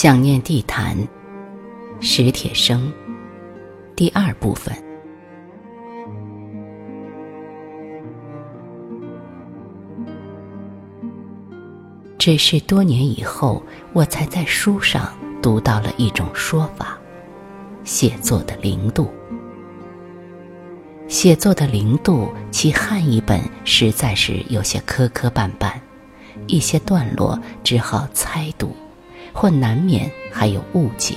想念地坛，史铁生，第二部分。只是多年以后，我才在书上读到了一种说法：写作的零度。写作的零度，其汉译本实在是有些磕磕绊绊，一些段落只好猜读。或难免还有误解。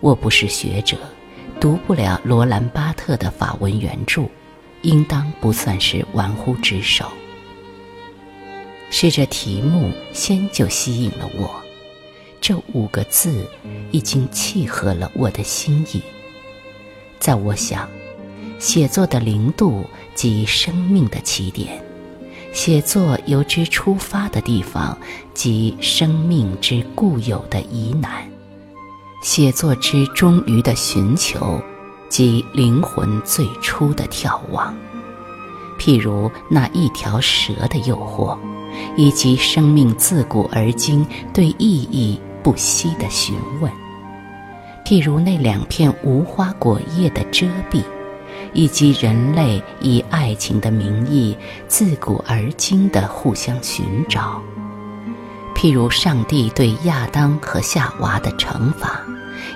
我不是学者，读不了罗兰巴特的法文原著，应当不算是玩忽职守。是这题目先就吸引了我，这五个字已经契合了我的心意。在我想，写作的零度即生命的起点。写作由之出发的地方，即生命之固有的疑难；写作之终于的寻求，即灵魂最初的眺望。譬如那一条蛇的诱惑，以及生命自古而今对意义不息的询问；譬如那两片无花果叶的遮蔽。以及人类以爱情的名义自古而今的互相寻找，譬如上帝对亚当和夏娃的惩罚，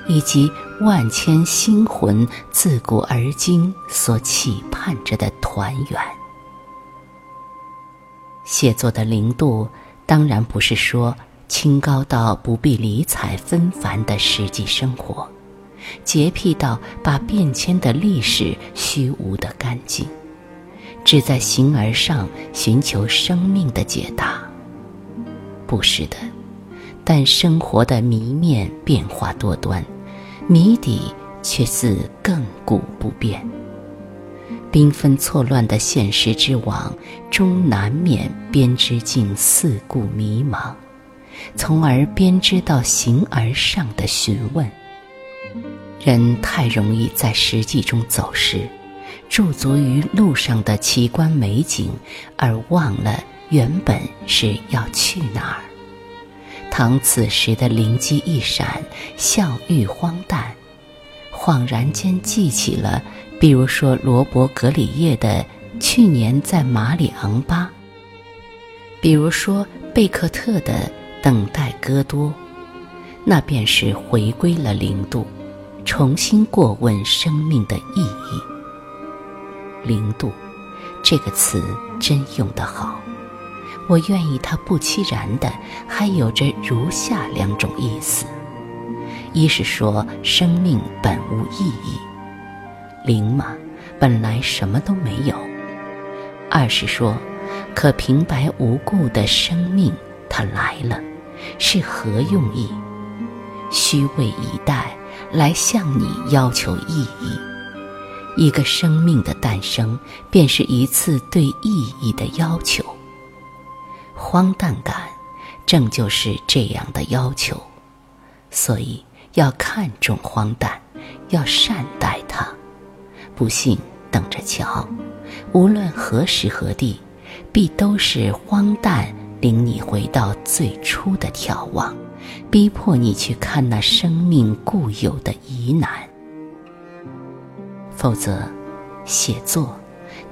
以及万千心魂自古而今所期盼着的团圆。写作的零度，当然不是说清高到不必理睬纷繁的实际生活。洁癖到把变迁的历史虚无的干净，只在形而上寻求生命的解答。不是的，但生活的谜面变化多端，谜底却似亘古不变。缤纷错乱的现实之网，终难免编织进四顾迷茫，从而编织到形而上的询问。人太容易在实际中走失，驻足于路上的奇观美景，而忘了原本是要去哪儿。唐此时的灵机一闪，笑喻荒诞，恍然间记起了，比如说罗伯·格里叶的《去年在马里昂巴》，比如说贝克特的《等待戈多》，那便是回归了零度。重新过问生命的意义。零度，这个词真用得好，我愿意它不期然的还有着如下两种意思：一是说生命本无意义，零嘛，本来什么都没有；二是说，可平白无故的生命它来了，是何用意？虚位以待。来向你要求意义，一个生命的诞生，便是一次对意义的要求。荒诞感，正就是这样的要求，所以要看重荒诞，要善待它。不信，等着瞧，无论何时何地，必都是荒诞领你回到最初的眺望。逼迫你去看那生命固有的疑难，否则，写作，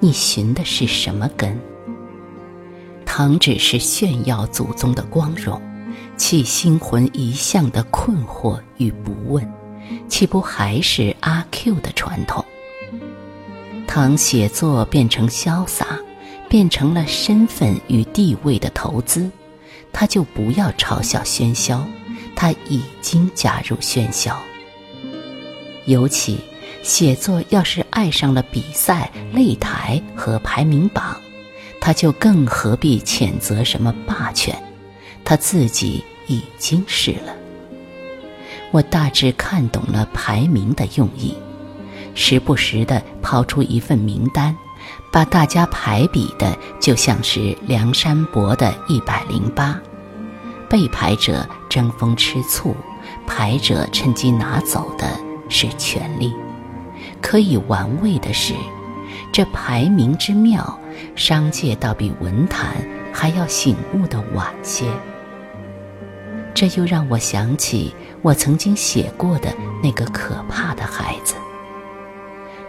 你寻的是什么根？倘只是炫耀祖宗的光荣，弃心魂一向的困惑与不问，岂不还是阿 Q 的传统？倘写作变成潇洒，变成了身份与地位的投资。他就不要嘲笑喧嚣，他已经加入喧嚣。尤其写作要是爱上了比赛、擂台和排名榜，他就更何必谴责什么霸权？他自己已经是了。我大致看懂了排名的用意，时不时地抛出一份名单。把大家排比的就像是梁山伯的一百零八，被排者争风吃醋，排者趁机拿走的是权力。可以玩味的是，这排名之妙，商界倒比文坛还要醒悟的晚些。这又让我想起我曾经写过的那个可怕的孩子。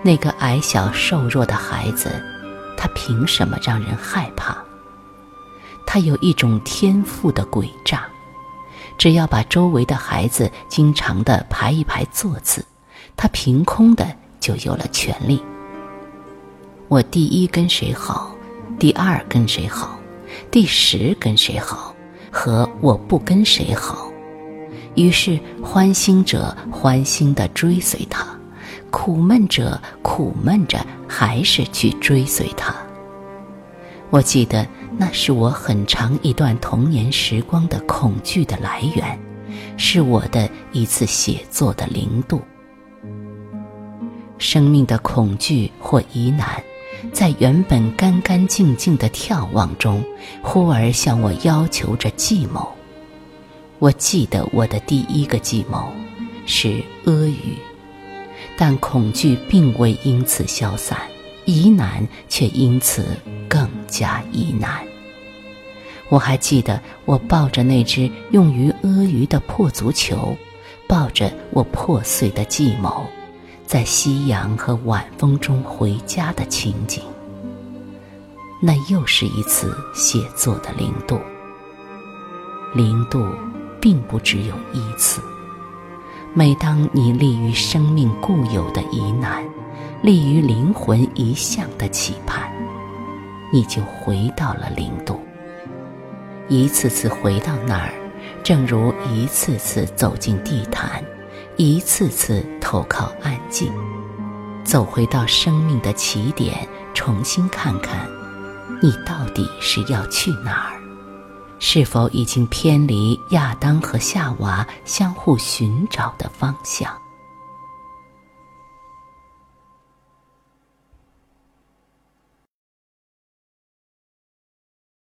那个矮小瘦弱的孩子，他凭什么让人害怕？他有一种天赋的诡诈，只要把周围的孩子经常的排一排座次，他凭空的就有了权利。我第一跟谁好，第二跟谁好，第十跟谁好，和我不跟谁好，于是欢心者欢心的追随他。苦闷者苦闷着，还是去追随他。我记得那是我很长一段童年时光的恐惧的来源，是我的一次写作的零度。生命的恐惧或疑难，在原本干干净净的眺望中，忽而向我要求着计谋。我记得我的第一个计谋，是阿谀。但恐惧并未因此消散，疑难却因此更加疑难。我还记得，我抱着那只用于阿谀的破足球，抱着我破碎的计谋，在夕阳和晚风中回家的情景。那又是一次写作的零度。零度，并不只有一次。每当你立于生命固有的疑难，立于灵魂一向的期盼，你就回到了零度。一次次回到那儿，正如一次次走进地坛，一次次投靠安静，走回到生命的起点，重新看看，你到底是要去哪儿。是否已经偏离亚当和夏娃相互寻找的方向？